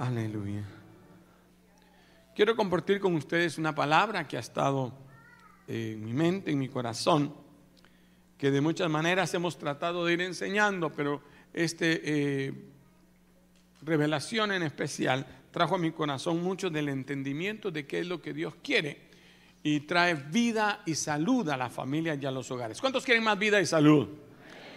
Aleluya. Quiero compartir con ustedes una palabra que ha estado en mi mente, en mi corazón, que de muchas maneras hemos tratado de ir enseñando, pero esta eh, revelación en especial trajo a mi corazón mucho del entendimiento de qué es lo que Dios quiere y trae vida y salud a la familia y a los hogares. ¿Cuántos quieren más vida y salud?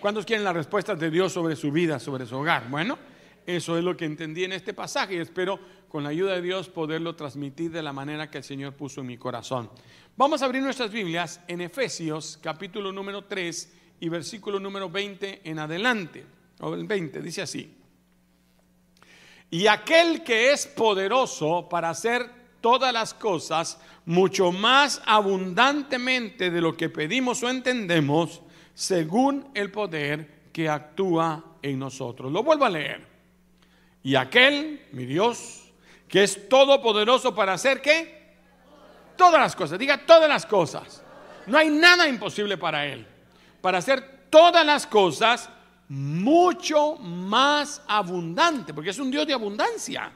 ¿Cuántos quieren las respuestas de Dios sobre su vida, sobre su hogar? Bueno, eso es lo que entendí en este pasaje y espero con la ayuda de Dios poderlo transmitir de la manera que el Señor puso en mi corazón. Vamos a abrir nuestras Biblias en Efesios capítulo número 3 y versículo número 20 en adelante. O el 20 dice así. Y aquel que es poderoso para hacer todas las cosas mucho más abundantemente de lo que pedimos o entendemos, según el poder que actúa en nosotros. Lo vuelvo a leer. Y aquel, mi Dios, que es todopoderoso para hacer qué? Todas las cosas. Diga todas las cosas. No hay nada imposible para Él. Para hacer todas las cosas mucho más abundante, porque es un Dios de abundancia.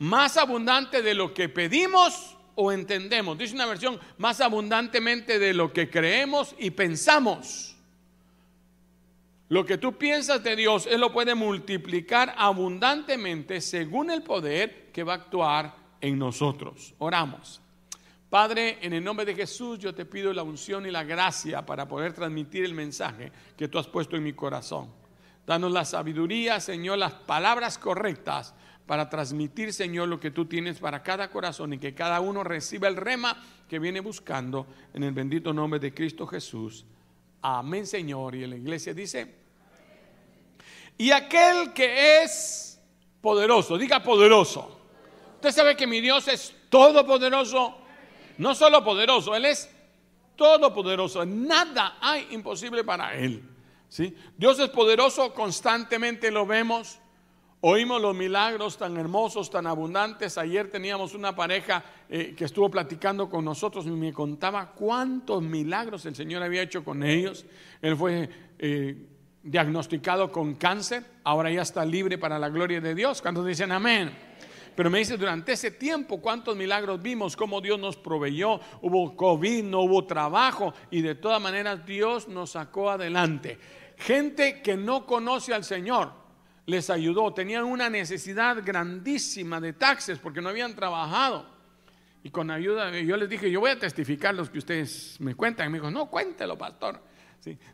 Más abundante de lo que pedimos o entendemos. Dice una versión, más abundantemente de lo que creemos y pensamos. Lo que tú piensas de Dios, Él lo puede multiplicar abundantemente según el poder que va a actuar en nosotros. Oramos. Padre, en el nombre de Jesús yo te pido la unción y la gracia para poder transmitir el mensaje que tú has puesto en mi corazón. Danos la sabiduría, Señor, las palabras correctas para transmitir, Señor, lo que tú tienes para cada corazón y que cada uno reciba el rema que viene buscando en el bendito nombre de Cristo Jesús. Amén, Señor. Y la iglesia dice, y aquel que es poderoso, diga poderoso. Usted sabe que mi Dios es todopoderoso, no solo poderoso, Él es todopoderoso. Nada hay imposible para Él. ¿sí? Dios es poderoso, constantemente lo vemos. Oímos los milagros tan hermosos, tan abundantes. Ayer teníamos una pareja eh, que estuvo platicando con nosotros y me contaba cuántos milagros el Señor había hecho con ellos. Él fue eh, diagnosticado con cáncer, ahora ya está libre para la gloria de Dios. ¿Cuántos dicen amén? Pero me dice, durante ese tiempo, ¿cuántos milagros vimos? Cómo Dios nos proveyó. Hubo COVID, no hubo trabajo y de todas maneras Dios nos sacó adelante. Gente que no conoce al Señor les ayudó. Tenían una necesidad grandísima de taxes porque no habían trabajado. Y con ayuda, yo les dije, yo voy a testificar los que ustedes me cuentan. Y me dijo, no, cuéntelo, pastor.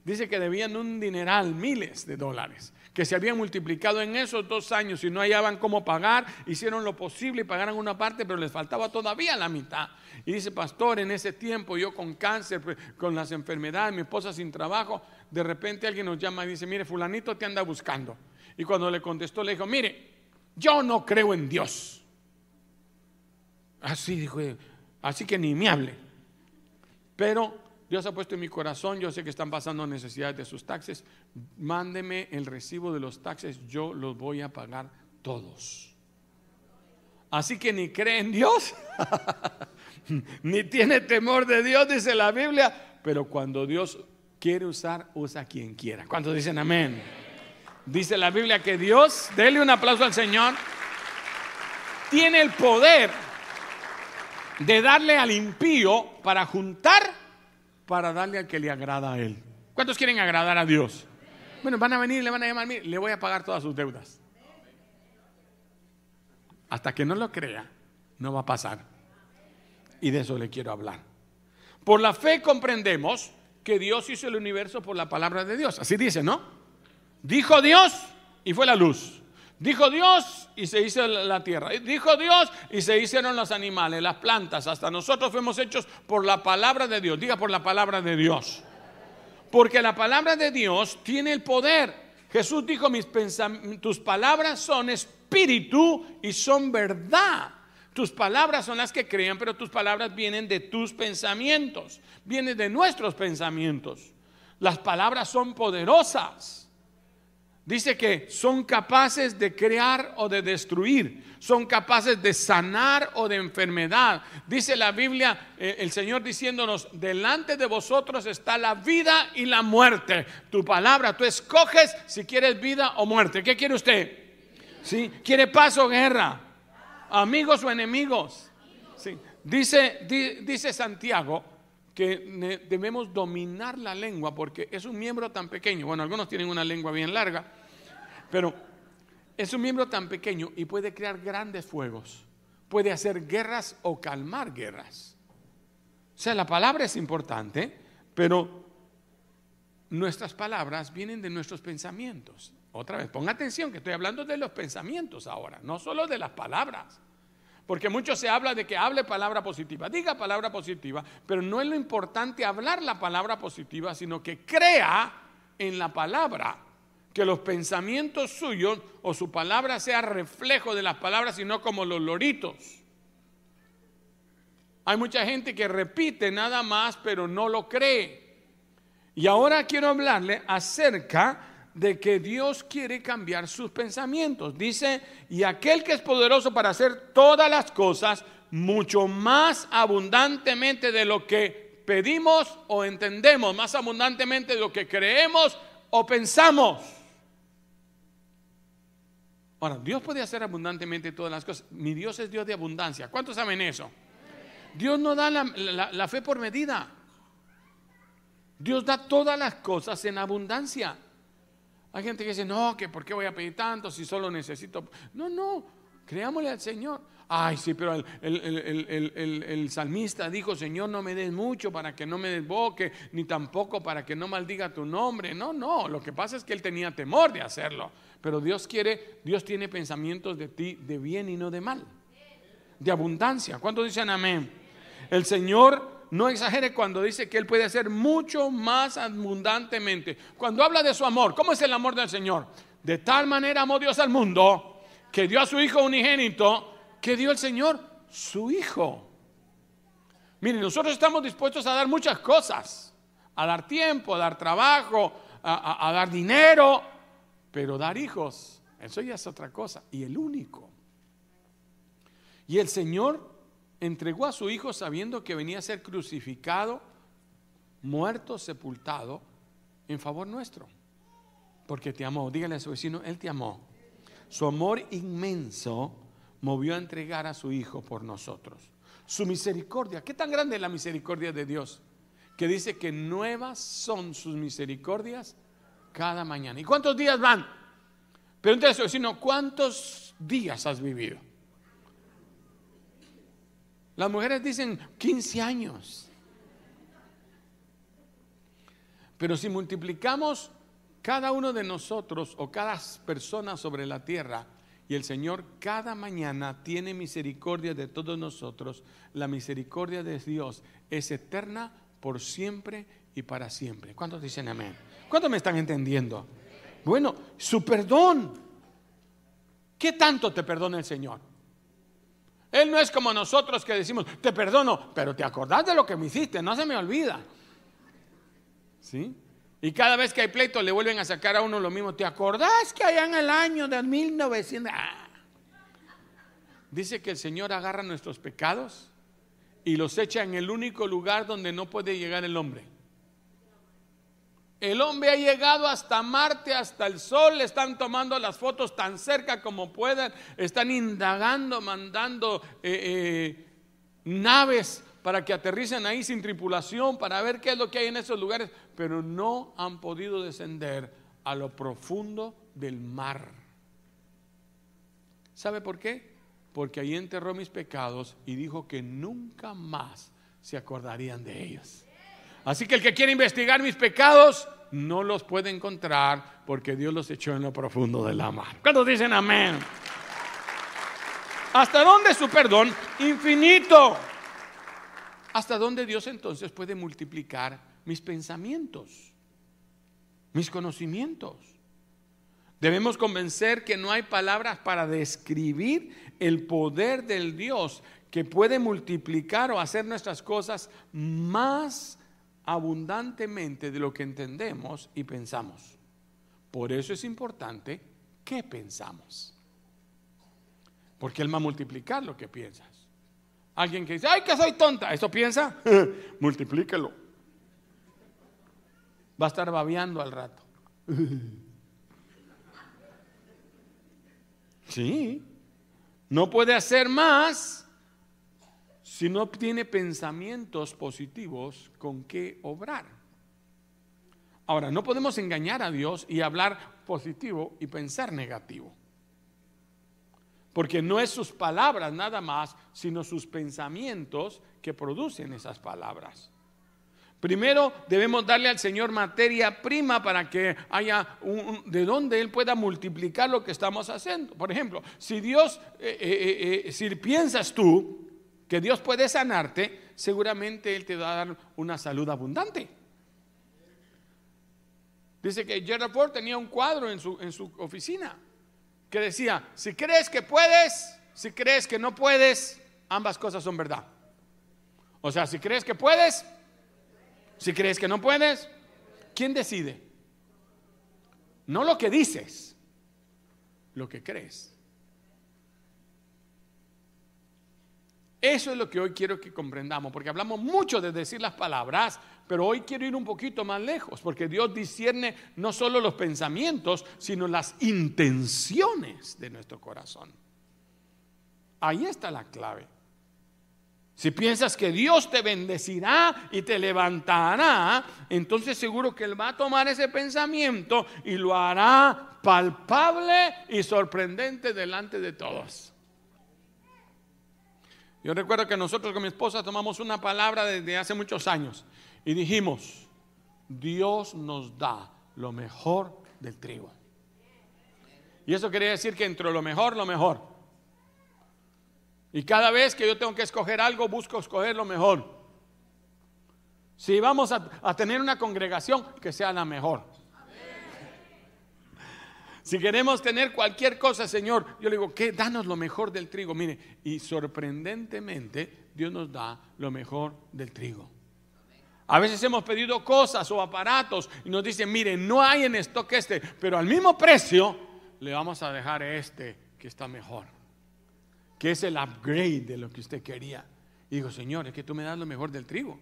Dice que debían un dineral, miles de dólares, que se habían multiplicado en esos dos años y no hallaban cómo pagar, hicieron lo posible y pagaron una parte, pero les faltaba todavía la mitad. Y dice, pastor, en ese tiempo yo con cáncer, pues, con las enfermedades, mi esposa sin trabajo, de repente alguien nos llama y dice, mire, fulanito te anda buscando. Y cuando le contestó, le dijo, mire, yo no creo en Dios. Así dijo, así que ni me hable. Pero Dios ha puesto en mi corazón, yo sé que están pasando necesidades de sus taxes, mándeme el recibo de los taxes, yo los voy a pagar todos. Así que ni cree en Dios, ni tiene temor de Dios, dice la Biblia, pero cuando Dios quiere usar, usa a quien quiera. ¿Cuántos dicen amén? Dice la Biblia que Dios, dele un aplauso al Señor, tiene el poder de darle al impío para juntar, para darle al que le agrada a él. ¿Cuántos quieren agradar a Dios? Bueno, van a venir, le van a llamar, le voy a pagar todas sus deudas. Hasta que no lo crea, no va a pasar. Y de eso le quiero hablar. Por la fe comprendemos que Dios hizo el universo por la palabra de Dios. Así dice, ¿no? Dijo Dios y fue la luz. Dijo Dios y se hizo la tierra. Dijo Dios y se hicieron los animales, las plantas. Hasta nosotros fuimos hechos por la palabra de Dios. Diga por la palabra de Dios. Porque la palabra de Dios tiene el poder. Jesús dijo, mis tus palabras son espíritu y son verdad. Tus palabras son las que crean, pero tus palabras vienen de tus pensamientos, vienen de nuestros pensamientos. Las palabras son poderosas. Dice que son capaces de crear o de destruir, son capaces de sanar o de enfermedad. Dice la Biblia, eh, el Señor diciéndonos, delante de vosotros está la vida y la muerte. Tu palabra, tú escoges si quieres vida o muerte. ¿Qué quiere usted? ¿Sí? ¿Quiere paz o guerra? ¿Amigos o enemigos? Sí. Dice, dice Santiago que debemos dominar la lengua porque es un miembro tan pequeño. Bueno, algunos tienen una lengua bien larga, pero es un miembro tan pequeño y puede crear grandes fuegos. Puede hacer guerras o calmar guerras. O sea, la palabra es importante, pero nuestras palabras vienen de nuestros pensamientos. Otra vez, ponga atención que estoy hablando de los pensamientos ahora, no solo de las palabras. Porque mucho se habla de que hable palabra positiva, diga palabra positiva, pero no es lo importante hablar la palabra positiva, sino que crea en la palabra, que los pensamientos suyos o su palabra sea reflejo de las palabras y no como los loritos. Hay mucha gente que repite nada más, pero no lo cree. Y ahora quiero hablarle acerca de que Dios quiere cambiar sus pensamientos. Dice, y aquel que es poderoso para hacer todas las cosas mucho más abundantemente de lo que pedimos o entendemos, más abundantemente de lo que creemos o pensamos. Ahora, Dios puede hacer abundantemente todas las cosas. Mi Dios es Dios de abundancia. ¿Cuántos saben eso? Dios no da la, la fe por medida. Dios da todas las cosas en abundancia. Hay gente que dice, no, que por qué voy a pedir tanto si solo necesito. No, no, creámosle al Señor. Ay, sí, pero el, salmista dijo, Señor, no me des mucho para que no me desboque, ni tampoco para que no maldiga tu nombre. No, no, lo que pasa es que él tenía temor de hacerlo. Pero Dios quiere, Dios tiene pensamientos de ti de bien y no de mal, de abundancia. ¿Cuántos dicen amén? El Señor no exagere cuando dice que Él puede hacer mucho más abundantemente. Cuando habla de su amor, ¿cómo es el amor del Señor? De tal manera amó Dios al mundo que dio a su Hijo unigénito, que dio el Señor su Hijo. Miren, nosotros estamos dispuestos a dar muchas cosas, a dar tiempo, a dar trabajo, a, a dar dinero, pero dar hijos, eso ya es otra cosa. Y el único. Y el Señor entregó a su Hijo sabiendo que venía a ser crucificado, muerto, sepultado, en favor nuestro. Porque te amó. Dígale a su vecino, Él te amó. Su amor inmenso movió a entregar a su Hijo por nosotros. Su misericordia, ¿qué tan grande es la misericordia de Dios? Que dice que nuevas son sus misericordias cada mañana. ¿Y cuántos días van? A su vecino, ¿cuántos días has vivido? Las mujeres dicen 15 años. Pero si multiplicamos cada uno de nosotros o cada persona sobre la tierra, y el Señor cada mañana tiene misericordia de todos nosotros, la misericordia de Dios es eterna por siempre y para siempre. ¿Cuántos dicen amén? ¿Cuántos me están entendiendo? Bueno, su perdón. ¿Qué tanto te perdona el Señor? Él no es como nosotros que decimos, te perdono, pero te acordás de lo que me hiciste, no se me olvida. ¿Sí? Y cada vez que hay pleito le vuelven a sacar a uno lo mismo. ¿Te acordás que allá en el año de 1900? Ah. Dice que el Señor agarra nuestros pecados y los echa en el único lugar donde no puede llegar el hombre. El hombre ha llegado hasta Marte, hasta el Sol, le están tomando las fotos tan cerca como puedan, están indagando, mandando eh, eh, naves para que aterricen ahí sin tripulación, para ver qué es lo que hay en esos lugares, pero no han podido descender a lo profundo del mar. ¿Sabe por qué? Porque ahí enterró mis pecados y dijo que nunca más se acordarían de ellos. Así que el que quiere investigar mis pecados no los puede encontrar porque Dios los echó en lo profundo de la mar. ¿Cuántos dicen amén? ¿Hasta dónde su perdón? Infinito. ¿Hasta dónde Dios entonces puede multiplicar mis pensamientos, mis conocimientos? Debemos convencer que no hay palabras para describir el poder del Dios que puede multiplicar o hacer nuestras cosas más abundantemente de lo que entendemos y pensamos. Por eso es importante qué pensamos. Porque Él va a multiplicar lo que piensas. Alguien que dice, ay, que soy tonta, ¿eso piensa? Multiplíquelo. Va a estar babeando al rato. Sí. No puede hacer más si no tiene pensamientos positivos con qué obrar. Ahora, no podemos engañar a Dios y hablar positivo y pensar negativo. Porque no es sus palabras nada más, sino sus pensamientos que producen esas palabras. Primero debemos darle al Señor materia prima para que haya de donde Él pueda multiplicar lo que estamos haciendo. Por ejemplo, si Dios, eh, eh, eh, si piensas tú que Dios puede sanarte, seguramente Él te va a dar una salud abundante. Dice que Gerald Ford tenía un cuadro en su, en su oficina que decía, si crees que puedes, si crees que no puedes, ambas cosas son verdad. O sea, si crees que puedes, si crees que no puedes, ¿quién decide? No lo que dices, lo que crees. Eso es lo que hoy quiero que comprendamos, porque hablamos mucho de decir las palabras, pero hoy quiero ir un poquito más lejos, porque Dios discierne no solo los pensamientos, sino las intenciones de nuestro corazón. Ahí está la clave. Si piensas que Dios te bendecirá y te levantará, entonces seguro que Él va a tomar ese pensamiento y lo hará palpable y sorprendente delante de todos. Yo recuerdo que nosotros con mi esposa tomamos una palabra desde hace muchos años y dijimos, Dios nos da lo mejor del trigo. Y eso quería decir que entre lo mejor, lo mejor. Y cada vez que yo tengo que escoger algo, busco escoger lo mejor. Si vamos a, tener una congregación, que sea la mejor. Si queremos tener cualquier cosa, Señor, yo le digo, que danos lo mejor del trigo. Mire, y sorprendentemente, Dios nos da lo mejor del trigo. A veces hemos pedido cosas o aparatos y nos dicen, mire, no hay en stock este, pero al mismo precio le vamos a dejar este que está mejor que es el upgrade de lo que usted quería. Y digo, Señor, es que tú me das lo mejor del trigo.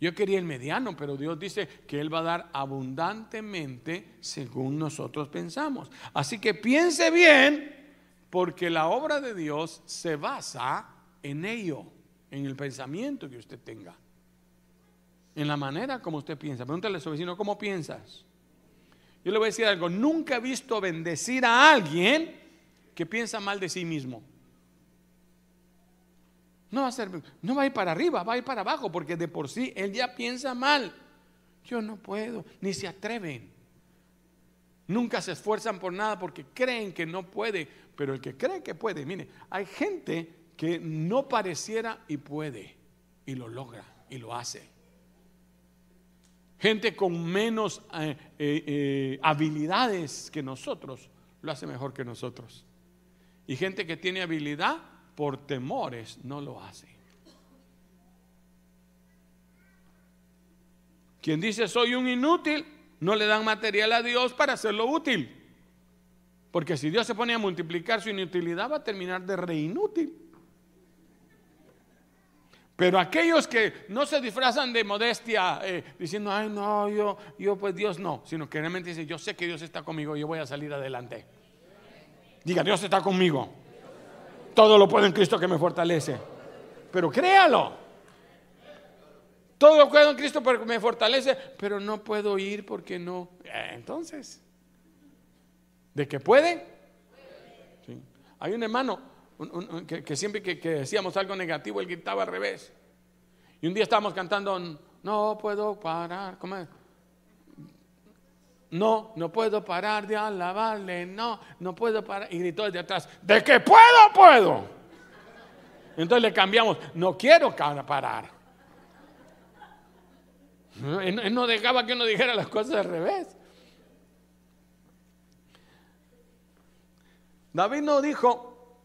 Yo quería el mediano, pero Dios dice que Él va a dar abundantemente según nosotros pensamos. Así que piense bien, porque la obra de Dios se basa en ello, en el pensamiento que usted tenga, en la manera como usted piensa. Pregúntale a su vecino, ¿cómo piensas? Yo le voy a decir algo, nunca he visto bendecir a alguien que piensa mal de sí mismo. No va a no va a ir para arriba, va a ir para abajo, porque de por sí él ya piensa mal. Yo no puedo, ni se atreven. Nunca se esfuerzan por nada porque creen que no puede, pero el que cree que puede, mire, hay gente que no pareciera y puede, y lo logra, y lo hace. Gente con menos eh, eh, eh, habilidades que nosotros, lo hace mejor que nosotros. Y gente que tiene habilidad, por temores no lo hace. Quien dice soy un inútil, no le dan material a Dios para hacerlo útil. Porque si Dios se pone a multiplicar su inutilidad va a terminar de re inútil. Pero aquellos que no se disfrazan de modestia eh, diciendo, ay no, yo, yo pues Dios no, sino que realmente dicen, yo sé que Dios está conmigo, yo voy a salir adelante. Diga, Dios está conmigo. Todo lo puedo en Cristo que me fortalece. Pero créalo. Todo lo puedo en Cristo que me fortalece, pero no puedo ir porque no. Eh, entonces, ¿de qué puede? Hay un hermano que, siempre que, decíamos algo negativo, él gritaba al revés. Y un día estábamos cantando, no puedo parar. ¿Cómo es? No, no puedo parar de alabarle, no, no puedo parar. Y gritó desde atrás, de que puedo, puedo. Entonces le cambiamos, no quiero parar. Él no dejaba que uno dijera las cosas al revés. David no dijo,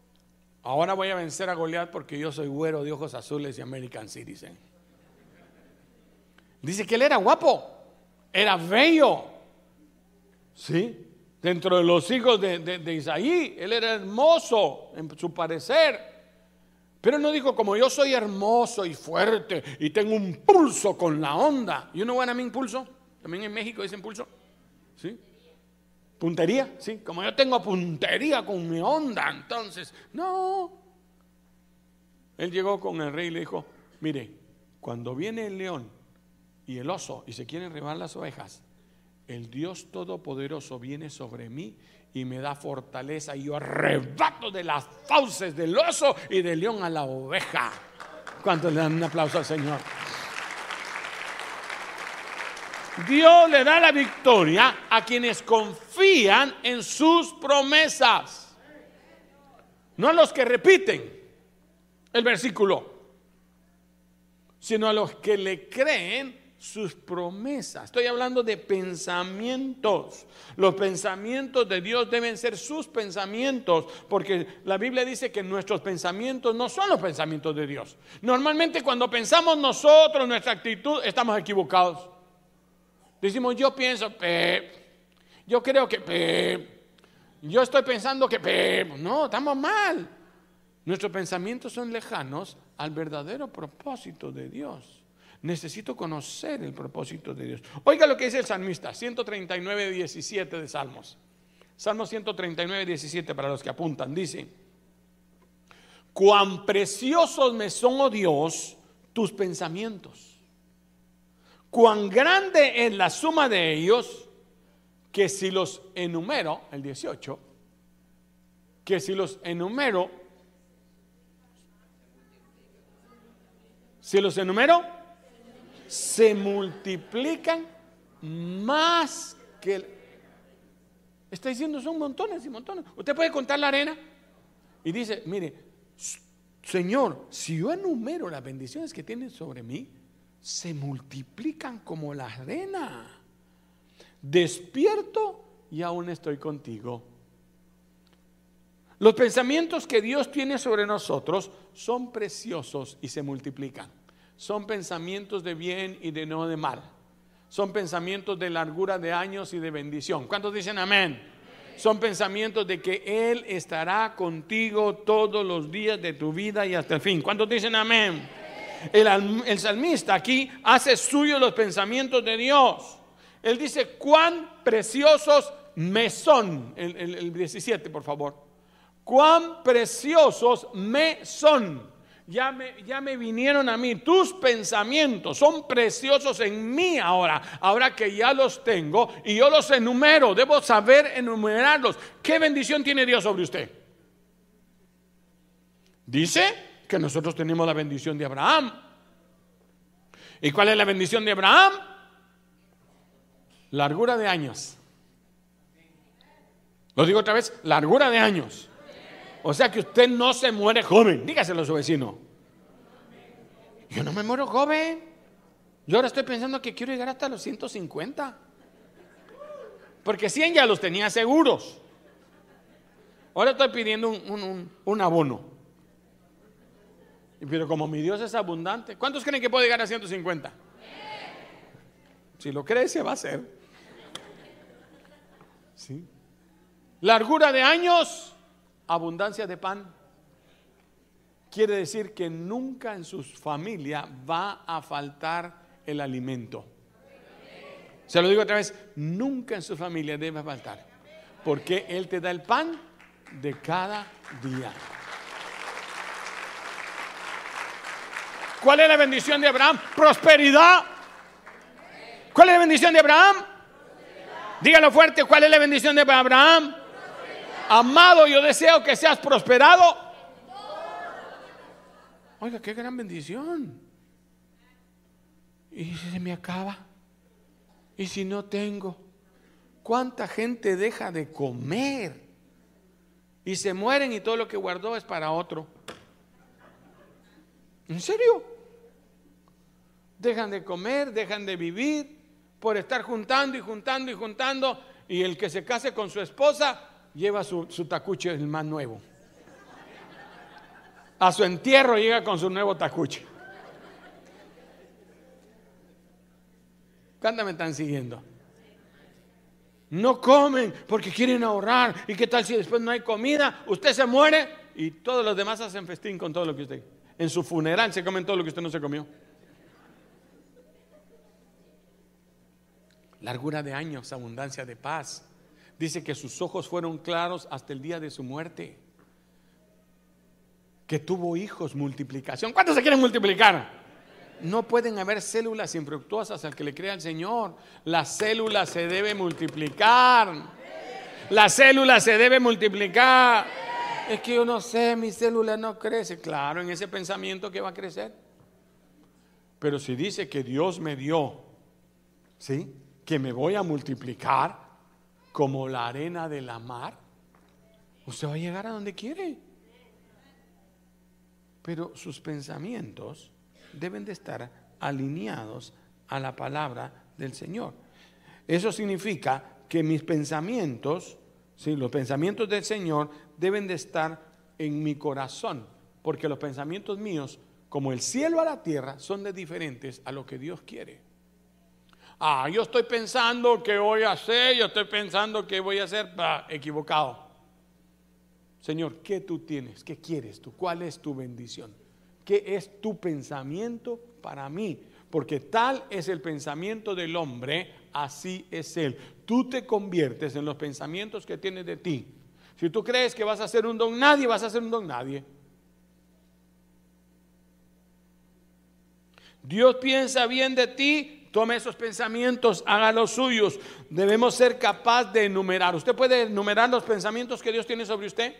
ahora voy a vencer a Goliat porque yo soy güero de ojos azules y American Citizen. Dice que él era guapo, era bello, ¿Sí? Dentro de los hijos de, Isaí, él era hermoso en su parecer. Pero no dijo, como yo soy hermoso y fuerte y tengo un pulso con la onda. ¿Y uno bueno a mí pulso? También en México dicen pulso. ¿Sí? puntería, sí, como yo tengo puntería con mi onda, entonces, no. Él llegó con el rey y le dijo, mire, cuando viene el león y el oso y se quieren rebar las ovejas, el Dios Todopoderoso viene sobre mí y me da fortaleza y yo arrebato de las fauces del oso y del león a la oveja. ¿Cuántos le dan un aplauso al Señor? Dios le da la victoria a quienes confían en sus promesas, no a los que repiten el versículo, sino a los que le creen sus promesas. Estoy hablando de pensamientos. Los pensamientos de Dios deben ser sus pensamientos, porque la Biblia dice que nuestros pensamientos no son los pensamientos de Dios. Normalmente cuando pensamos nosotros, nuestra actitud, estamos equivocados. Decimos, yo pienso, yo creo que, yo estoy pensando que, no, estamos mal. Nuestros pensamientos son lejanos al verdadero propósito de Dios. Necesito conocer el propósito de Dios. Oiga lo que dice el salmista, 139, 17 de Salmos. Salmo 139, 17 para los que apuntan. Dice, cuán preciosos me son, oh Dios, tus pensamientos cuán grande es la suma de ellos, que si los enumero, el 18, que si los enumero, si los enumero, se multiplican más que... El, está diciendo, son montones y montones. Usted puede contar la arena y dice, mire, Señor, si yo enumero las bendiciones que tienen sobre mí, se multiplican como la arena. Despierto y aún estoy contigo. Los pensamientos que Dios tiene sobre nosotros son preciosos y se multiplican. Son pensamientos de bien y de no de mal. Son pensamientos de largura de años y de bendición. ¿Cuántos dicen amén? Son pensamientos de que Él estará contigo todos los días de tu vida y hasta el fin. ¿Cuántos dicen amén? el, salmista aquí hace suyo los pensamientos de Dios. Él dice, cuán preciosos me son. El, el 17, por favor. Cuán preciosos me son. Ya me, ya me, vinieron a mí. Tus pensamientos son preciosos en mí ahora. Ahora que ya los tengo y yo los enumero. Debo saber enumerarlos. ¿Qué bendición tiene Dios sobre usted? Dice que nosotros tenemos la bendición de Abraham. ¿Y cuál es la bendición de Abraham? Largura de años. Lo digo otra vez, largura de años. O sea que usted no se muere joven. Dígaselo a su vecino. Yo no me muero joven. Yo ahora estoy pensando que quiero llegar hasta los 150. Porque 100 ya los tenía seguros. Ahora estoy pidiendo un, un abono. Pero como mi Dios es abundante, ¿cuántos creen que puede llegar a 150? Si lo cree, se va a hacer. ¿Sí? Largura de años, abundancia de pan. Quiere decir que nunca en su familia va a faltar el alimento. Se lo digo otra vez, nunca en su familia debe faltar. Porque Él te da el pan de cada día. ¿Cuál es la bendición de Abraham? Prosperidad. ¿Cuál es la bendición de Abraham? Dígalo fuerte, ¿cuál es la bendición de Abraham? Amado, yo deseo que seas prosperado. Oiga, qué gran bendición. ¿Y si se me acaba? ¿Y si no tengo? ¿Cuánta gente deja de comer? Y se mueren y todo lo que guardó es para otro. ¿En serio? dejan de comer, dejan de vivir por estar juntando y juntando y juntando. Y el que se case con su esposa lleva su, tacuche, el más nuevo. A su entierro llega con su nuevo tacuche. ¿Cuántas me están siguiendo? No comen porque quieren ahorrar. ¿Y qué tal si después no hay comida? Usted se muere y todos los demás hacen festín con todo lo que usted. En su funeral se comen todo lo que usted no se comió. largura de años, abundancia de paz. Dice que sus ojos fueron claros hasta el día de su muerte. Que tuvo hijos, multiplicación. ¿Cuántos se quieren multiplicar? No pueden haber células infructuosas al que le crea al Señor. La célula se debe multiplicar. La célula se debe multiplicar. Es que yo no sé, mi célula no crece. Claro, en ese pensamiento que va a crecer. Pero si dice que Dios me dio, ¿sí? Que me voy a multiplicar como la arena de la mar, usted va a llegar a donde quiere. Pero sus pensamientos deben de estar alineados a la palabra del Señor. Eso significa que mis pensamientos, ¿sí? los pensamientos del Señor deben de estar en mi corazón, porque los pensamientos míos, como el cielo a la tierra, son de diferentes a lo que Dios quiere. Ah, yo estoy pensando que voy a hacer, yo estoy pensando que voy a hacer, equivocado. Señor, ¿qué tú tienes? ¿Qué quieres tú? ¿Cuál es tu bendición? ¿Qué es tu pensamiento para mí? Porque tal es el pensamiento del hombre, así es él. Tú te conviertes en los pensamientos que tienes de ti. Si tú crees que vas a ser un don nadie, vas a ser un don nadie. Dios piensa bien de ti, tome esos pensamientos, haga los suyos. Debemos ser capaz de enumerar. ¿Usted puede enumerar los pensamientos que Dios tiene sobre usted?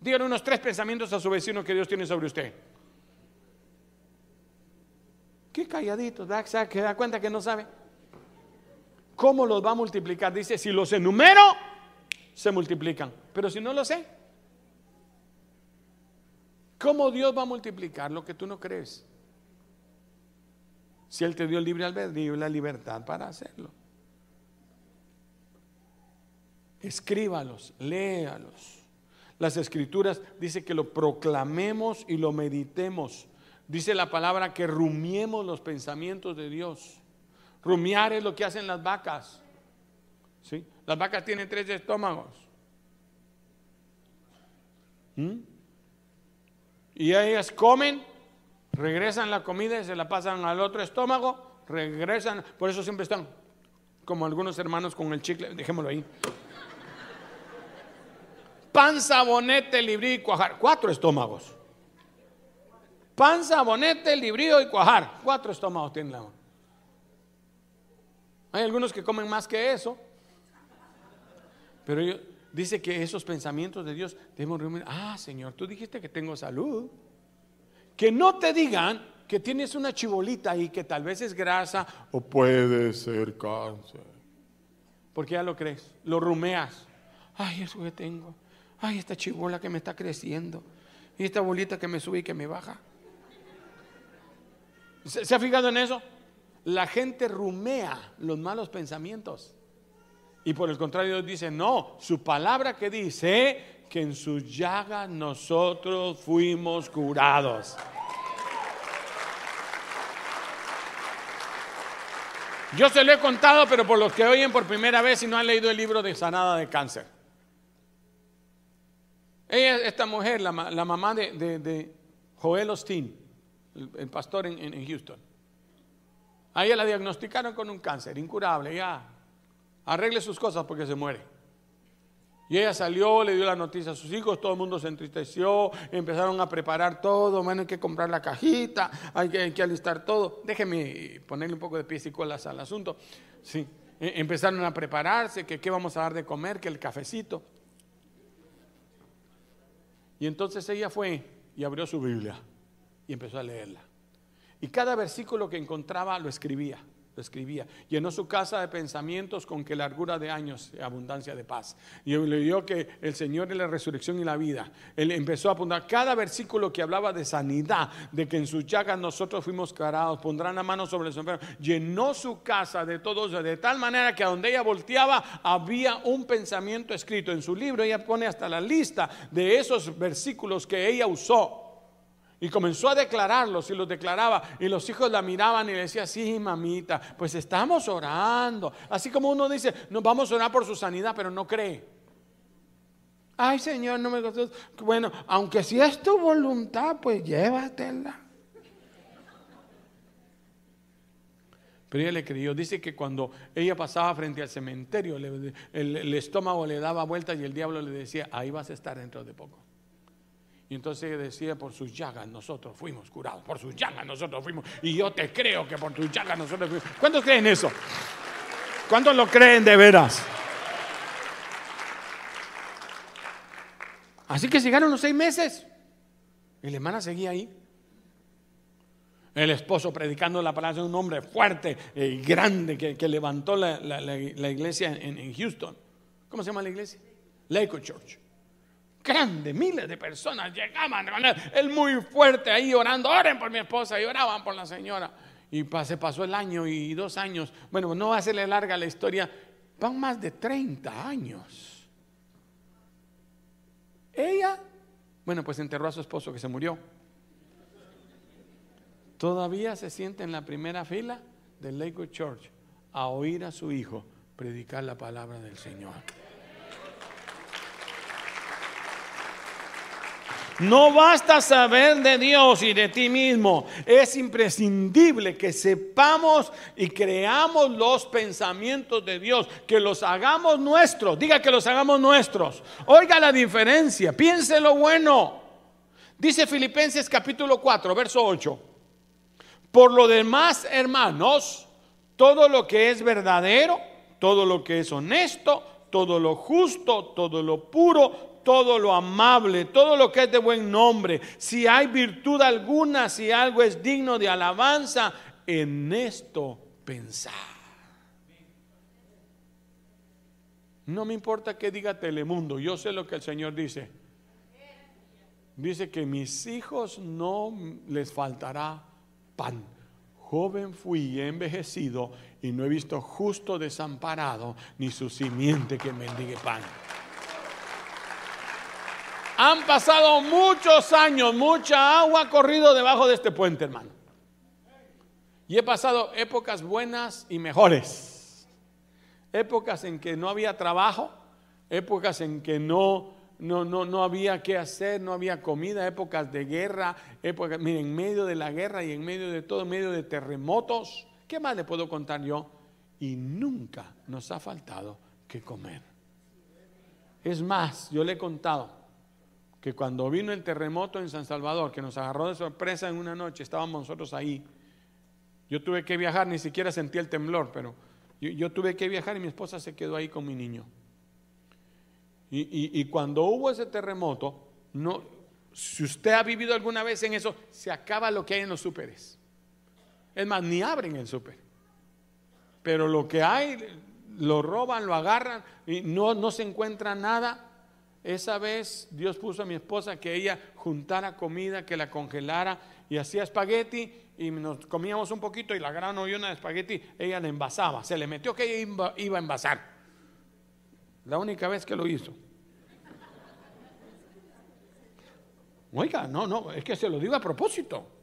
Díganle unos tres pensamientos a su vecino que Dios tiene sobre usted. Qué calladito, ¿da, que da cuenta que no sabe? ¿Cómo los va a multiplicar? Dice, si los enumero, se multiplican. Pero si no lo sé, ¿cómo Dios va a multiplicar lo que tú no crees? Si Él te dio el libre albedrío y la libertad para hacerlo. Escríbalos, léalos. Las escrituras dice que lo proclamemos y lo meditemos Dice la palabra que rumiemos los pensamientos de Dios. Rumiar es lo que hacen las vacas. ¿Sí? Las vacas tienen tres estómagos. ¿Mm? Y ellas comen, regresan la comida y se la pasan al otro estómago, regresan. Por eso siempre están como algunos hermanos con el chicle. Dejémoslo ahí. Pan, sabonete, librí y cuajar. Cuatro estómagos. Panza, bonete, librío y cuajar. Cuatro estómagos tiene la mano. Hay algunos que comen más que eso. Pero dice que esos pensamientos de Dios debemos reunir. Ah, Señor, tú dijiste que tengo salud. Que no te digan que tienes una chibolita ahí que tal vez es grasa o puede ser cáncer. Porque ya lo crees, lo rumeas. Ay, eso que tengo. Ay, esta chibola que me está creciendo. Y esta bolita que me sube y que me baja. ¿Se, ha fijado en eso? La gente rumea los malos pensamientos. Y por el contrario, Dios dice, no, su palabra que dice que en su llaga nosotros fuimos curados. Yo se lo he contado, pero por los que oyen por primera vez y no han leído el libro de sanada de cáncer. Ella, esta mujer, la, mamá de, Joel Osteen, el, pastor en, Houston. A la diagnosticaron con un cáncer incurable, ya. Arregle sus cosas porque se muere. Y ella salió, le dio la noticia a sus hijos, todo el mundo se entristeció, empezaron a preparar todo, bueno, hay que comprar la cajita, hay que, alistar todo. Déjeme ponerle un poco de pies y colas al asunto. Sí, e, empezaron a prepararse, que qué vamos a dar de comer, que el cafecito. Y entonces ella fue y abrió su Biblia y empezó a leerla. Y cada versículo que encontraba lo escribía, escribía. Llenó su casa de pensamientos con que largura de años y abundancia de paz. Y le dio que el Señor es la resurrección y la vida. Él empezó a apuntar cada versículo que hablaba de sanidad, de que en sus llagas nosotros fuimos carados, pondrán la mano sobre los enfermos. Llenó su casa de todo eso, de tal manera que a donde ella volteaba había un pensamiento escrito. En su libro ella pone hasta la lista de esos versículos que ella usó y comenzó a declararlos y los declaraba. Y los hijos la miraban y le decían, sí, mamita, pues estamos orando. Así como uno dice, nos vamos a orar por su sanidad, pero no cree. Ay, Señor, no me gustó. Bueno, aunque si es tu voluntad, pues llévatela. Pero ella le creyó. Dice que cuando ella pasaba frente al cementerio, el, el estómago le daba vueltas y el diablo le decía, ahí vas a estar dentro de poco. Entonces decía, por sus llagas nosotros fuimos curados, por sus llagas nosotros fuimos. Y yo te creo que por tus llagas nosotros fuimos. ¿Cuántos creen eso? ¿Cuántos lo creen de veras? Así que llegaron los seis meses. Y la hermana seguía ahí. El esposo predicando la palabra de un hombre fuerte y grande que, levantó la, iglesia en, en, Houston. ¿Cómo se llama la iglesia? Lakewood Church. Grande, miles de personas llegaban él muy fuerte ahí orando. Oren por mi esposa y oraban por la señora. Y se pasó el año y dos años. Bueno, no va a serle larga la historia. Van más de 30 años. Ella, bueno, pues enterró a su esposo que se murió. Todavía se siente en la primera fila del Lakewood Church a oír a su hijo predicar la palabra del Señor. No basta saber de Dios y de ti mismo. Es imprescindible que sepamos y creamos los pensamientos de Dios, que los hagamos nuestros. Diga que los hagamos nuestros. Oiga la diferencia, piense lo bueno. Dice Filipenses capítulo 4, verso 8. Por lo demás, hermanos, todo lo que es verdadero, todo lo que es honesto, todo lo justo, todo lo puro, todo lo amable, todo lo que es de buen nombre, si hay virtud alguna, si algo es digno de alabanza, en esto pensar. No me importa que diga Telemundo, yo sé lo que el Señor dice. Dice que mis hijos no les faltará pan. Joven fui y he envejecido y no he visto justo desamparado ni su simiente que mendigue pan. Han pasado muchos años, mucha agua ha corrido debajo de este puente, hermano. Y he pasado épocas buenas y mejores. Épocas en que no había trabajo, épocas en que no, no, no, no había qué hacer, no había comida, épocas de guerra, épocas, miren, en medio de la guerra y en medio de todo, en medio de terremotos. ¿Qué más le puedo contar yo? Y nunca nos ha faltado que comer. Es más, yo le he contado, que cuando vino el terremoto en San Salvador, que nos agarró de sorpresa en una noche, estábamos nosotros ahí. Yo tuve que viajar, ni siquiera sentí el temblor, pero yo, tuve que viajar y mi esposa se quedó ahí con mi niño. Y, cuando hubo ese terremoto, no, si usted ha vivido alguna vez en eso, se acaba lo que hay en los súperes. Es más, ni abren el súper. Pero lo que hay, lo roban, lo agarran y no, no se encuentra nada. Esa vez Dios puso a mi esposa que ella juntara comida, que la congelara y hacía espagueti y nos comíamos un poquito y la gran ollona de espagueti ella la envasaba. Se le metió que ella iba, a envasar. La única vez que lo hizo. Oiga, no, no, es que se lo digo a propósito.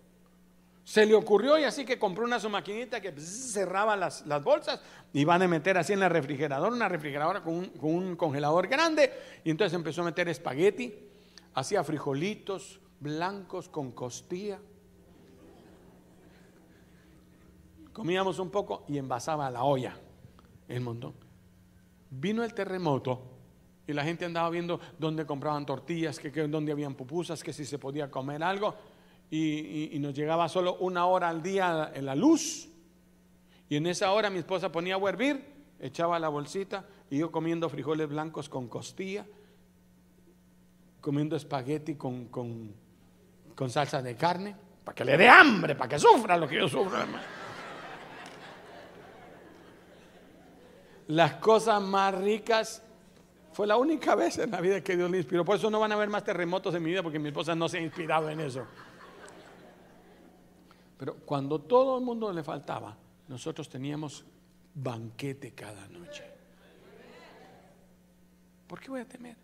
Se le ocurrió y así que compró una su maquinita que cerraba las, bolsas y van a meter así en la refrigeradora, una refrigeradora con un, congelador grande. Y entonces empezó a meter espagueti, hacía frijolitos blancos con costilla. Comíamos un poco y envasaba la olla el montón. Vino el terremoto y la gente andaba viendo dónde compraban tortillas, que, dónde habían pupusas, que si se podía comer algo y, nos llegaba solo una hora al día en la luz. Y en esa hora mi esposa ponía a hervir, echaba la bolsita y yo comiendo frijoles blancos con costilla, comiendo espagueti con, con, con salsa de carne, para que le dé hambre, para que sufra lo que yo sufro. Las cosas más ricas fue la única vez en la vida que Dios le inspiró. Por eso no van a haber más terremotos en mi vida porque mi esposa no se ha inspirado en eso. Pero cuando todo el mundo le faltaba, nosotros teníamos banquete cada noche. ¿Por qué voy a temer?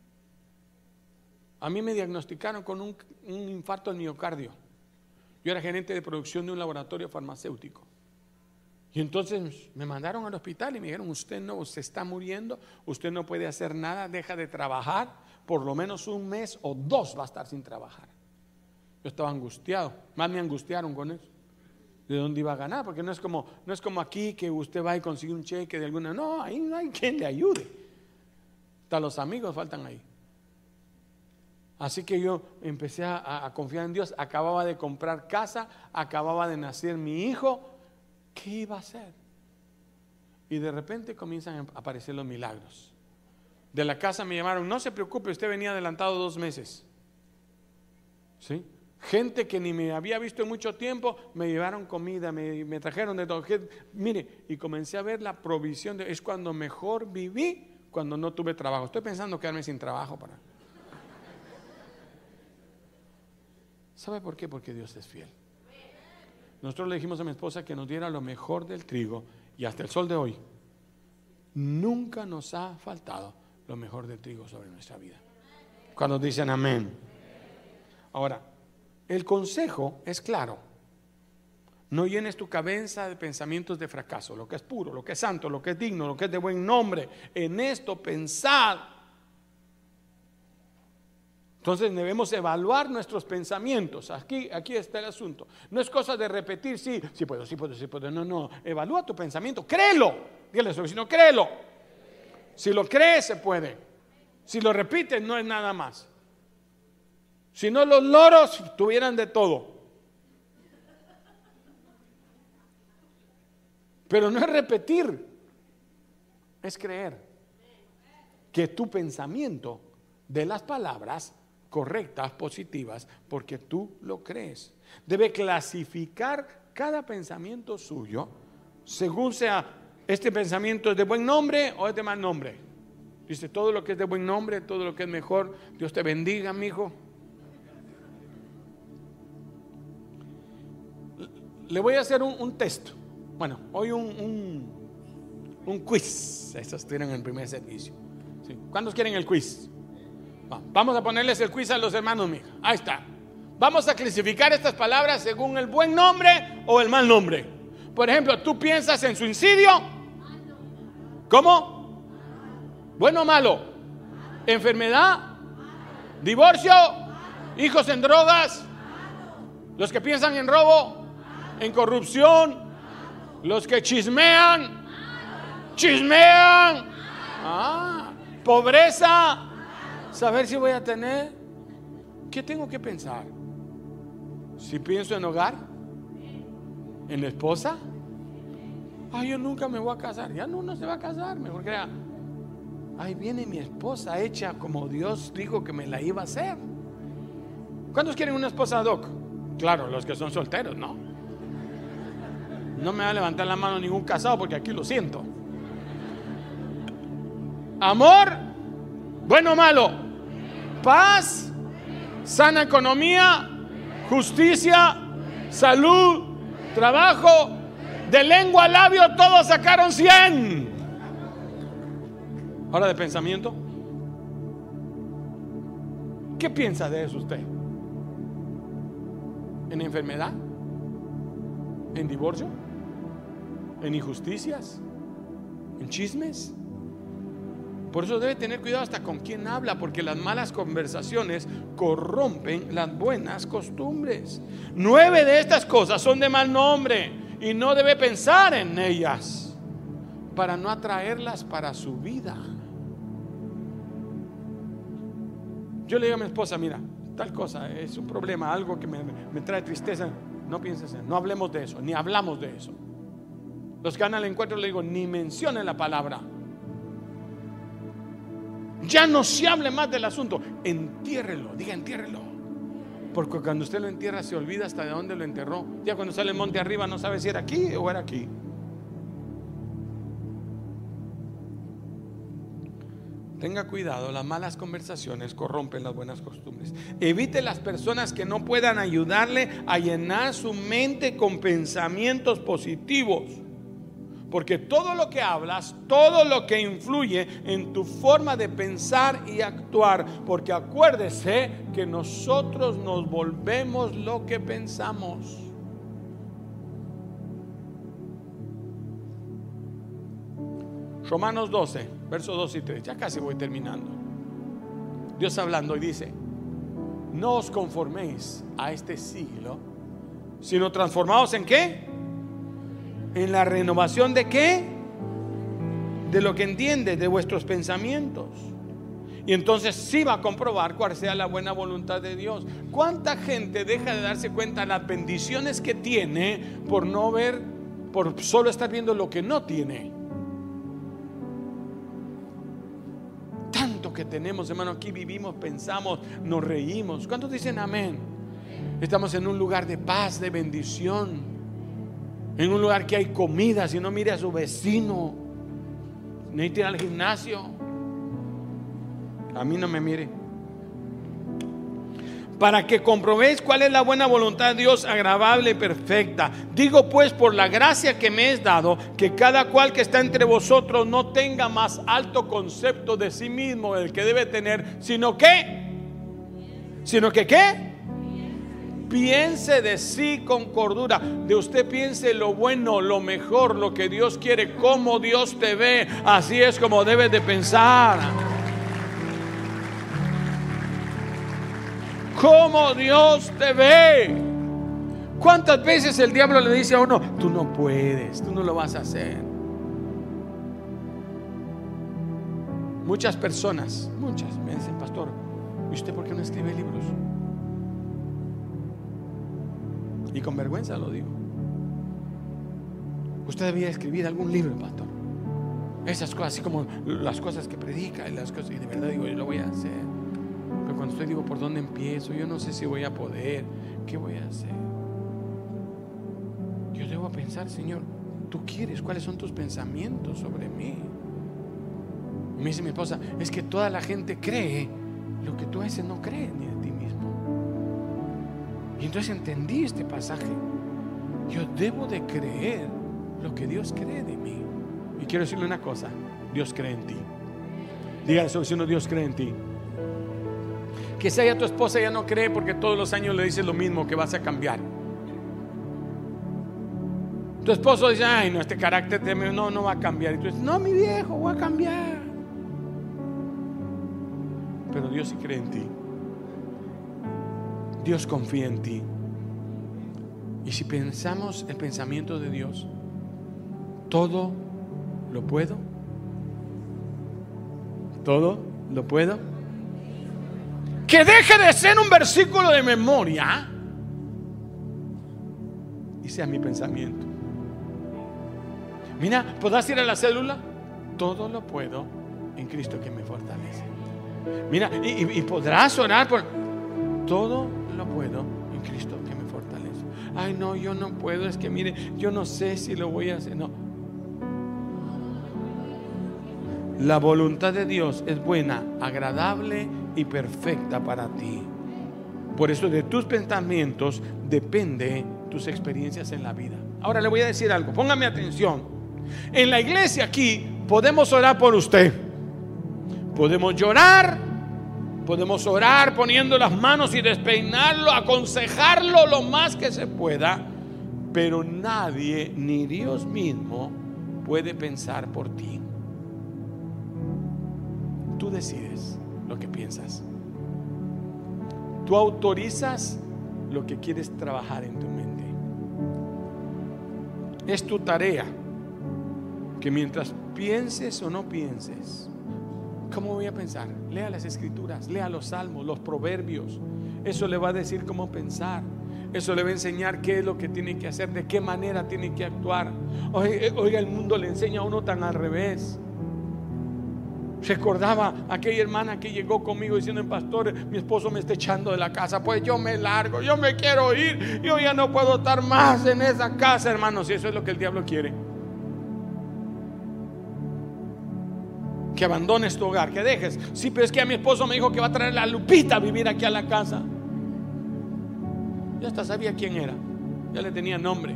A mí me diagnosticaron con un, infarto al miocardio. Yo era gerente de producción de un laboratorio farmacéutico. Y entonces me mandaron al hospital y me dijeron, usted no, se está muriendo, usted no puede hacer nada, deja de trabajar, por lo menos un mes o dos va a estar sin trabajar. Yo estaba angustiado, más me angustiaron con eso. De dónde iba a ganar, porque no es como, no es como aquí que usted va y consigue un cheque de alguna, no, ahí no hay quien le ayude. Hasta los amigos faltan ahí. Así que yo empecé a, confiar en Dios, acababa de comprar casa, acababa de nacer mi hijo, ¿qué iba a hacer? Y de repente comienzan a aparecer los milagros. De la casa me llamaron, no se preocupe, usted venía adelantado dos meses. ¿Sí? Gente que ni me había visto en mucho tiempo, me llevaron comida, me, trajeron de todo. Mire, y comencé a ver la provisión. De, es cuando mejor viví, cuando no tuve trabajo. Estoy pensando quedarme sin trabajo para... ¿Sabe por qué? Porque Dios es fiel. Nosotros le dijimos a mi esposa que nos diera lo mejor del trigo y hasta el sol de hoy nunca nos ha faltado lo mejor del trigo sobre nuestra vida. Cuando dicen amén. Ahora, el consejo es claro. No llenes tu cabeza de pensamientos de fracaso, lo que es puro, lo que es santo, lo que es digno, lo que es de buen nombre. En esto pensad. Entonces debemos evaluar nuestros pensamientos. Aquí, aquí está el asunto. No es cosa de repetir, sí, sí puedo, sí puedo, sí puedo. No, no. Evalúa tu pensamiento. Créelo. Dígale a su vecino, créelo. Si lo crees, se puede. Si lo repites, no es nada más. Si no, los loros tuvieran de todo. Pero no es repetir, es creer que tu pensamiento de las palabras correctas, positivas, porque tú lo crees. Debe clasificar cada pensamiento suyo según sea este pensamiento es de buen nombre o es de mal nombre. Dice todo lo que es de buen nombre, todo lo que es mejor. Dios te bendiga, mi hijo. Le voy a hacer un, test. Bueno, hoy un, un, quiz. Estos tienen el primer servicio. ¿Cuántos quieren el quiz? Vamos a ponerles el quiz a los hermanos, mija. Ahí está. Vamos a clasificar estas palabras según el buen nombre o el mal nombre. Por ejemplo, tú piensas en suicidio. ¿Cómo? ¿Bueno o malo? ¿Enfermedad? ¿Divorcio? ¿Hijos en drogas? ¿Los que piensan en robo? En corrupción, los que chismean, chismean, ah, pobreza, saber si voy a tener, ¿qué tengo que pensar? Si pienso en hogar, en esposa, ay, yo nunca me voy a casar, ya no, no se va a casar, mejor crea, ahí viene mi esposa hecha como Dios dijo que me la iba a hacer. ¿Cuántos quieren una esposa doc? Claro, los que son solteros, ¿no? No me va a levantar la mano ningún casado porque aquí lo siento. Amor, bueno o malo. Paz, sana economía, justicia, salud, trabajo. De lengua a labio todos sacaron 100. Ahora de pensamiento. ¿Qué piensa de eso usted? ¿En enfermedad? ¿En divorcio? En injusticias, en chismes. Por eso debe tener cuidado hasta con quién habla, porque las malas conversaciones corrompen las buenas costumbres. Nueve de estas cosas son de mal nombre y no debe pensar en ellas para no atraerlas para su vida. Yo le digo a mi esposa, mira, tal cosa es un problema, algo que me, trae tristeza. No pienses en, no hablemos de eso, ni hablamos de eso. Los que van al encuentro le digo, ni mencionen la palabra. Ya no se hable más del asunto. Entiérrelo, diga entiérrelo. Porque cuando usted lo entierra se olvida hasta de dónde lo enterró. Ya cuando sale el monte arriba no sabe si era aquí o era aquí. Tenga cuidado, las malas conversaciones corrompen las buenas costumbres. Evite las personas que no puedan ayudarle a llenar su mente con pensamientos positivos. Porque todo lo que hablas, todo lo que influye en tu forma de pensar y actuar, porque acuérdese que nosotros nos volvemos lo que pensamos. Romanos 12, versos 2 y 3, ya casi voy terminando. Dios hablando y dice, no os conforméis a este siglo, sino transformaos en qué? En la renovación de qué? De lo que entiende, de vuestros pensamientos. Y entonces sí va a comprobar cuál sea la buena voluntad de Dios. ¿Cuánta gente deja de darse cuenta de las bendiciones que tiene por no ver, por solo estar viendo lo que no tiene? Tanto que tenemos, hermano, aquí vivimos, pensamos, nos reímos. ¿Cuántos dicen amén? Estamos en un lugar de paz, de bendición. En un lugar que hay comida, si no mire a su vecino. Necesita ir al gimnasio a mí no me mire. Para que comprobéis cuál es la buena voluntad de Dios agradable y perfecta. Digo pues por la gracia que me es dado, que cada cual que está entre vosotros no tenga más alto concepto de sí mismo el que debe tener, sino que, sino que qué? Piense de sí con cordura. De usted piense lo bueno, lo mejor, lo que Dios quiere, como Dios te ve. Así es como debes de pensar. cómo Dios te ve. ¿Cuántas veces el diablo le dice a uno, tú no puedes, tú no lo vas a hacer? Muchas personas, muchas, me dicen, pastor, ¿y usted por qué no escribe libros? Y con vergüenza lo digo. Usted debía escribir algún libro, pastor. Esas cosas, así como las cosas que predica y las cosas, y de verdad digo, yo lo voy a hacer cuando estoy digo, ¿por dónde empiezo? Yo no sé si voy a poder. ¿Qué voy a hacer? Yo debo pensar, Señor, tú quieres, ¿cuáles son tus pensamientos sobre mí? me dice mi esposa, es que toda la gente cree lo que tú a veces no crees ni de ti. Y entonces entendí este pasaje. Yo debo de creer lo que Dios cree de mí. Y quiero decirle una cosa, Dios cree en ti. Diga eso, si no Dios cree en ti. Que sea tu esposa ya no cree porque todos los años le dices lo mismo, que vas a cambiar. Tu esposo dice, ay, no, este carácter no, no va a cambiar. Y tú dices, no, mi viejo, voy a cambiar. Pero Dios sí cree en ti. Dios confía en ti. Y si pensamos el pensamiento de Dios, todo lo puedo. Todo lo puedo que deje de ser un versículo de memoria y sea mi pensamiento. Mira, ¿podrás ir a la célula? Todo lo puedo en Cristo que me fortalece. Mira, y, podrás orar por... Todo lo puedo en Cristo que me fortalece. Ay, no, yo no puedo, es que mire, yo no sé si lo voy a hacer. No. La voluntad de Dios es buena, agradable y perfecta para ti. Por eso de tus pensamientos depende tus experiencias en la vida. Ahora le voy a decir algo, póngame atención. En la iglesia aquí podemos orar por usted. Podemos llorar, podemos orar poniendo las manos y despeinarlo, aconsejarlo lo más que se pueda, pero nadie, ni Dios mismo, puede pensar por ti. Tú decides lo que piensas. Tú autorizas lo que quieres trabajar en tu mente. Es tu tarea que mientras pienses o no pienses, ¿cómo voy a pensar? Lea las escrituras, lea los salmos, los proverbios. Eso le va a decir cómo pensar. Eso le va a enseñar qué es lo que tiene que hacer, de qué manera tiene que actuar. Oiga, el mundo le enseña a uno tan al revés. Recordaba aquella hermana que llegó conmigo diciendo, pastor, mi esposo me está echando de la casa, pues yo me largo, yo me quiero ir, yo ya no puedo estar más en esa casa, hermanos, y eso es lo que el diablo quiere. Que abandones tu hogar, que dejes. Sí, pero es que a mi esposo me dijo que va a traer la lupita a vivir aquí a la casa. Ya hasta sabía quién era, ya le tenía nombre.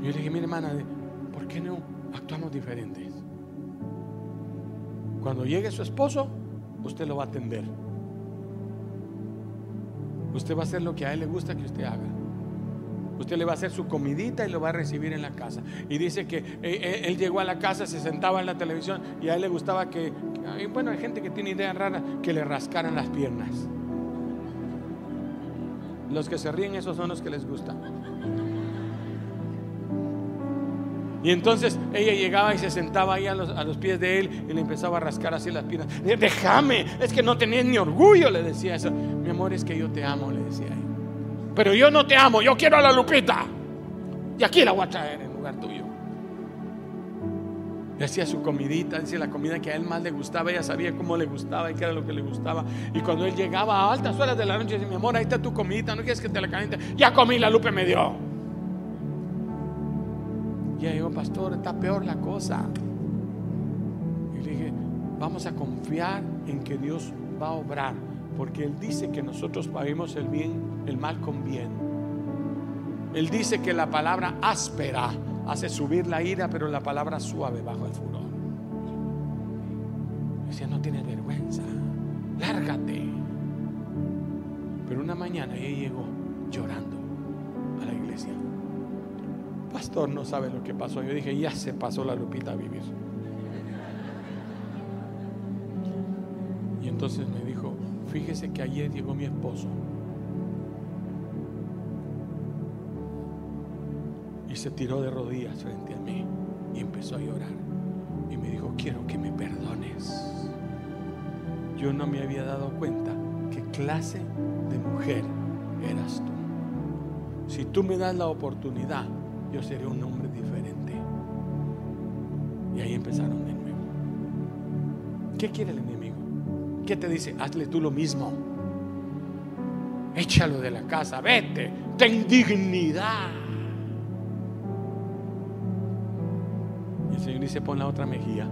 Yo le dije, mi hermana, ¿por qué no actuamos diferentes? Cuando llegue su esposo, usted lo va a atender. Usted va a hacer lo que a él le gusta que usted haga. Usted le va a hacer su comidita y lo va a recibir en la casa. Y dice que eh, eh, él, llegó a la casa, se sentaba en la televisión y a él le gustaba que, bueno, hay gente que tiene ideas raras, que le rascaran las piernas. Los que se ríen, esos son los que les gusta. Y entonces ella llegaba y se sentaba ahí a los, pies de él y le empezaba a rascar así las piernas. Déjame, es que no tenés ni orgullo, le decía eso. Mi amor, es que yo te amo, le decía él. Pero yo no te amo, yo quiero a la Lupita. Y aquí la voy a traer en lugar tuyo. Le hacía su comidita, decía la comida que a él más le gustaba, ella sabía cómo le gustaba y qué era lo que le gustaba. Y cuando él llegaba a altas horas de la noche, decía, mi amor, ahí está tu comidita, no quieres que te la caliente. Ya comí, la Lupe me dio. Y ella dijo, pastor, está peor la cosa. Y le dije, vamos a confiar en que Dios va a obrar, porque Él dice que nosotros paguemos el bien, el mal con bien. Él dice que la palabra áspera hace subir la ira, pero la palabra suave bajo el furor. Decía, no tienes vergüenza, lárgate. Pero una mañana ella llegó llorando a la iglesia. Pastor, no sabe lo que pasó. Yo dije, ya se pasó la Lupita a vivir. Y entonces me dijo, fíjese que ayer llegó mi esposo Y se tiró de rodillas frente a mí y empezó a llorar. Y me dijo, quiero que me perdones. Yo no me había dado cuenta qué clase de mujer eras tú. Si tú me das la oportunidad, yo seré un hombre diferente. Y ahí empezaron de nuevo. ¿Qué quiere el enemigo? ¿Qué te dice? Hazle tú lo mismo. Échalo de la casa, vete, ten dignidad. Dice, pon la otra mejilla.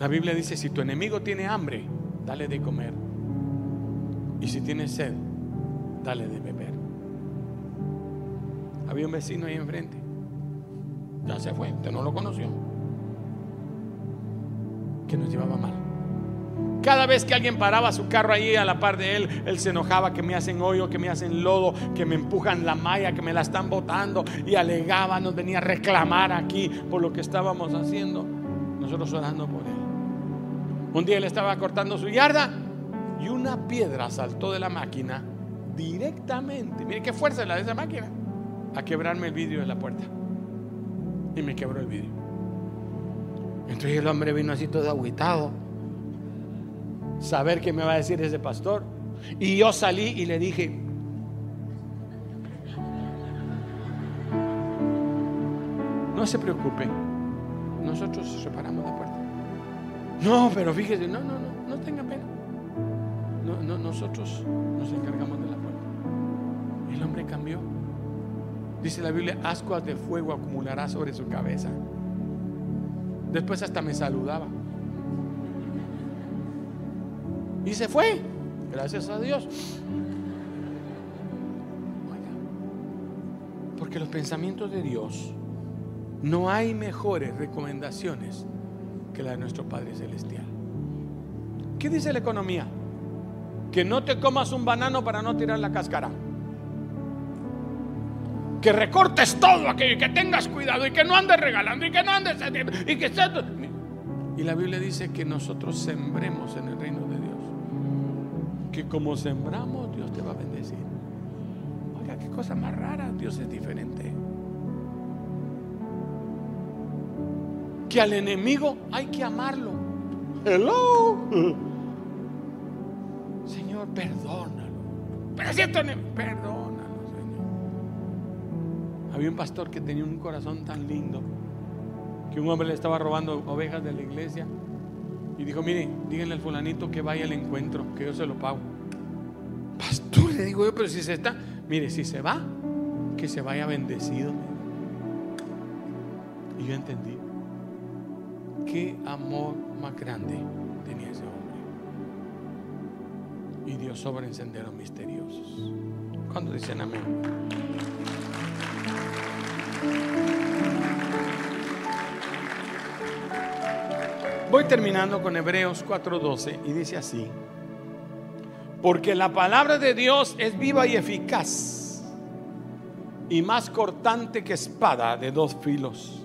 La Biblia dice, si tu enemigo tiene hambre, dale de comer. Y si tiene sed, dale de beber. Había un vecino ahí enfrente. Ya se fue, usted no lo conoció. Que nos llevaba mal. Cada vez que alguien paraba su carro ahí a la par de él, él se enojaba que me hacen hoyo, que me hacen lodo, que me empujan la malla, que me la están botando y alegaba, nos venía a reclamar aquí por lo que estábamos haciendo. Nosotros orando por él. Un día él estaba cortando su yarda y una piedra saltó de la máquina directamente. Mire qué fuerza la de esa máquina. A quebrarme el vidrio de la puerta. Y me quebró el vidrio. Entonces el hombre vino así todo aguitado saber qué me va a decir ese pastor. Y yo salí y le dije, no se preocupe, nosotros separamos la puerta. No, pero fíjese, no, no, no, no tenga pena. No, no, nosotros nos encargamos de la puerta. El hombre cambió. Dice la Biblia, ascuas de fuego acumulará sobre su cabeza. Después hasta me saludaba. Y se fue. Gracias a Dios. Porque los pensamientos de Dios no hay mejores recomendaciones que la de nuestro Padre Celestial. ¿Qué dice la economía? Que no te comas un banano para no tirar la cáscara. Que recortes todo aquello, que tengas cuidado y que no andes regalando y que no andes y que y la Biblia dice que nosotros sembremos en el reino de Dios que como sembramos, Dios te va a bendecir. Oiga, qué cosa más rara, Dios es diferente. Que al enemigo hay que amarlo. Hello. Señor, perdónalo. Pero si esto perdónalo, Señor. Había un pastor que tenía un corazón tan lindo que un hombre le estaba robando ovejas de la iglesia y dijo, mire, díganle al fulanito que vaya al encuentro, que yo se lo pago. Pastor, le digo yo, pero si se está, mire, si se va, que se vaya bendecido. Y yo entendí. Qué amor más grande tenía ese hombre. Y Dios sobre en senderos misteriosos. cuando dicen amén? Voy terminando con Hebreos 4:12 y dice así, porque la palabra de Dios es viva y eficaz y más cortante que espada de dos filos,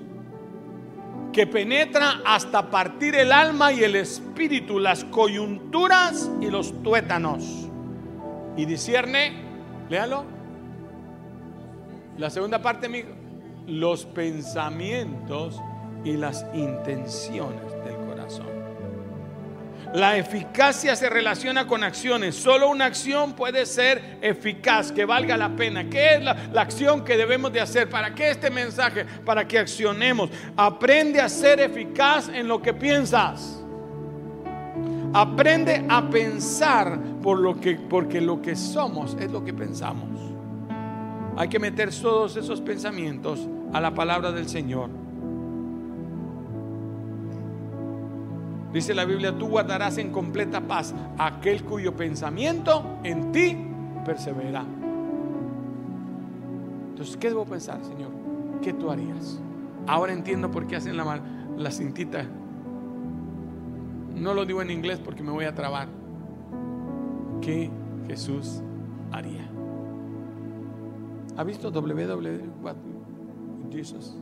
que penetra hasta partir el alma y el espíritu, las coyunturas y los tuétanos, y discierne, léalo, La segunda parte, mi los pensamientos y las intenciones del La eficacia se relaciona con acciones. Solo una acción puede ser eficaz, que valga la pena. ¿Qué es la, la, acción que debemos de hacer? ¿Para qué este mensaje? Para que accionemos. Aprende a ser eficaz en lo que piensas. Aprende a pensar por lo que, porque lo que somos es lo que pensamos. Hay que meter todos esos pensamientos a la palabra del Señor. Dice la Biblia, tú guardarás en completa paz aquel cuyo pensamiento en ti persevera. Entonces, ¿qué debo pensar, Señor? ¿Qué tú harías? Ahora entiendo por qué hacen la, la cintita. No lo digo en inglés porque me voy a trabar. ¿Qué Jesús haría? ¿Ha visto www? Jesus?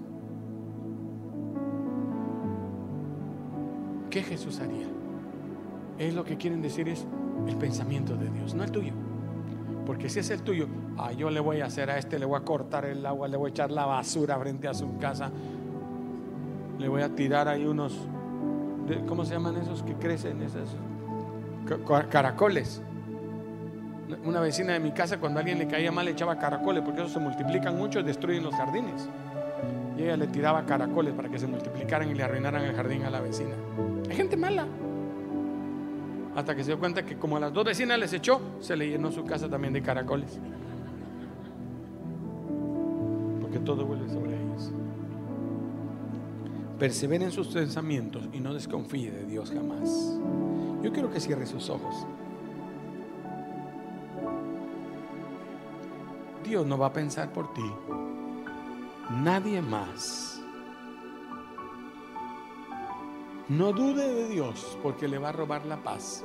¿Qué Jesús haría? Es lo que quieren decir es el pensamiento de Dios, no el tuyo. Porque si es el tuyo, ah, yo le voy a hacer a este, le voy a cortar el agua, le voy a echar la basura frente a su casa, le voy a tirar ahí unos, ¿cómo se llaman esos que crecen? Esos caracoles. Una vecina de mi casa, cuando a alguien le caía mal, le echaba caracoles, porque esos se multiplican mucho y destruyen los jardines. Y ella le tiraba caracoles para que se multiplicaran y le arruinaran el jardín a la vecina. Hay gente mala. Hasta que se dio cuenta que como a las dos vecinas les echó, se le llenó su casa también de caracoles. Porque todo vuelve sobre ellos. Persevere en sus pensamientos y no desconfíe de Dios jamás. Yo quiero que cierre sus ojos. Dios no va a pensar por ti. Nadie más. No dude de Dios porque le va a robar la paz.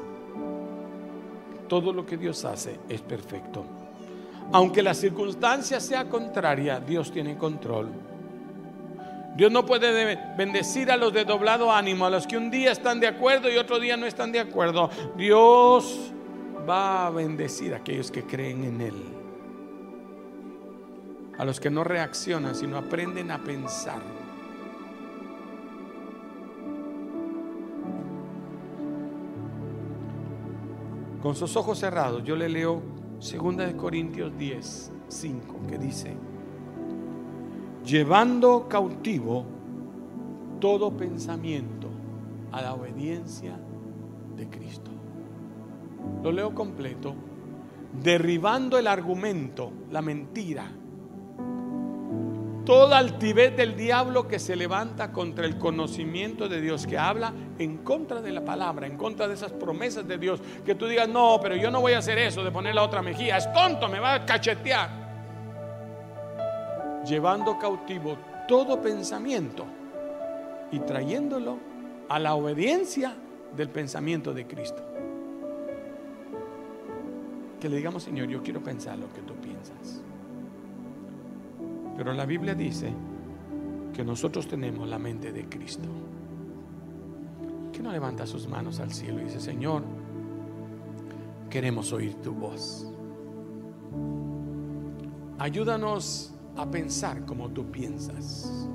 Todo lo que Dios hace es perfecto. Aunque la circunstancia sea contraria, Dios tiene control. Dios no puede bendecir a los de doblado ánimo, a los que un día están de acuerdo y otro día no están de acuerdo. Dios va a bendecir a aquellos que creen en Él. A los que no reaccionan, sino aprenden a pensar. Con sus ojos cerrados, yo le leo 2 Corintios 10, 5, que dice, llevando cautivo todo pensamiento a la obediencia de Cristo. Lo leo completo, derribando el argumento, la mentira, toda altivez del diablo que se levanta contra el conocimiento de Dios, que habla en contra de la palabra, en contra de esas promesas de Dios, que tú digas, no, pero yo no voy a hacer eso de poner la otra mejilla, es tonto, me va a cachetear. Llevando cautivo todo pensamiento y trayéndolo a la obediencia del pensamiento de Cristo. Que le digamos, Señor, yo quiero pensar lo que tú piensas. Pero la Biblia dice que nosotros tenemos la mente de Cristo. Que no levanta sus manos al cielo y dice, Señor, queremos oír tu voz. Ayúdanos a pensar como tú piensas.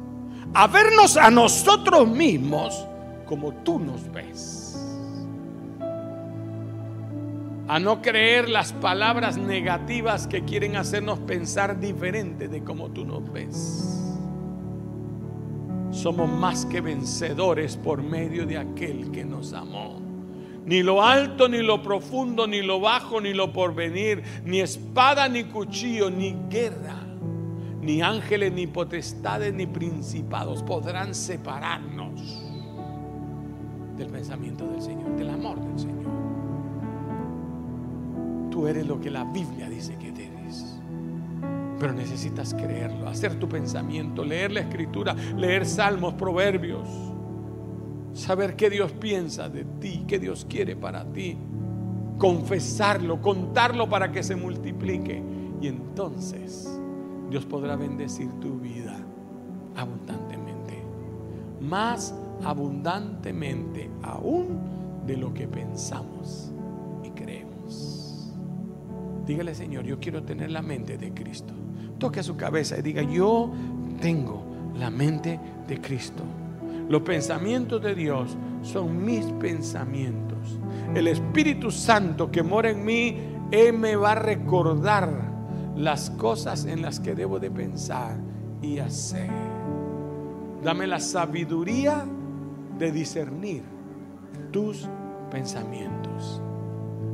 A vernos a nosotros mismos como tú nos ves a no creer las palabras negativas que quieren hacernos pensar diferente de como tú nos ves. Somos más que vencedores por medio de aquel que nos amó. Ni lo alto, ni lo profundo, ni lo bajo, ni lo porvenir, ni espada, ni cuchillo, ni guerra, ni ángeles, ni potestades, ni principados podrán separarnos del pensamiento del Señor, del amor del Señor. Eres lo que la Biblia dice que eres. Pero necesitas creerlo, hacer tu pensamiento, leer la escritura, leer salmos, proverbios, saber qué Dios piensa de ti, qué Dios quiere para ti, confesarlo, contarlo para que se multiplique. Y entonces Dios podrá bendecir tu vida abundantemente, más abundantemente aún de lo que pensamos. Dígale, Señor, yo quiero tener la mente de Cristo. toque su cabeza y diga, yo tengo la mente de Cristo. Los pensamientos de Dios son mis pensamientos. El Espíritu Santo que mora en mí, Él me va a recordar las cosas en las que debo de pensar y hacer. Dame la sabiduría de discernir tus pensamientos.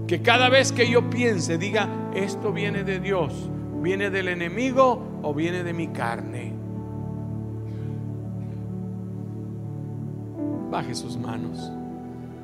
Que cada vez que yo piense, diga, esto viene de Dios, viene del enemigo o viene de mi carne. Baje sus manos.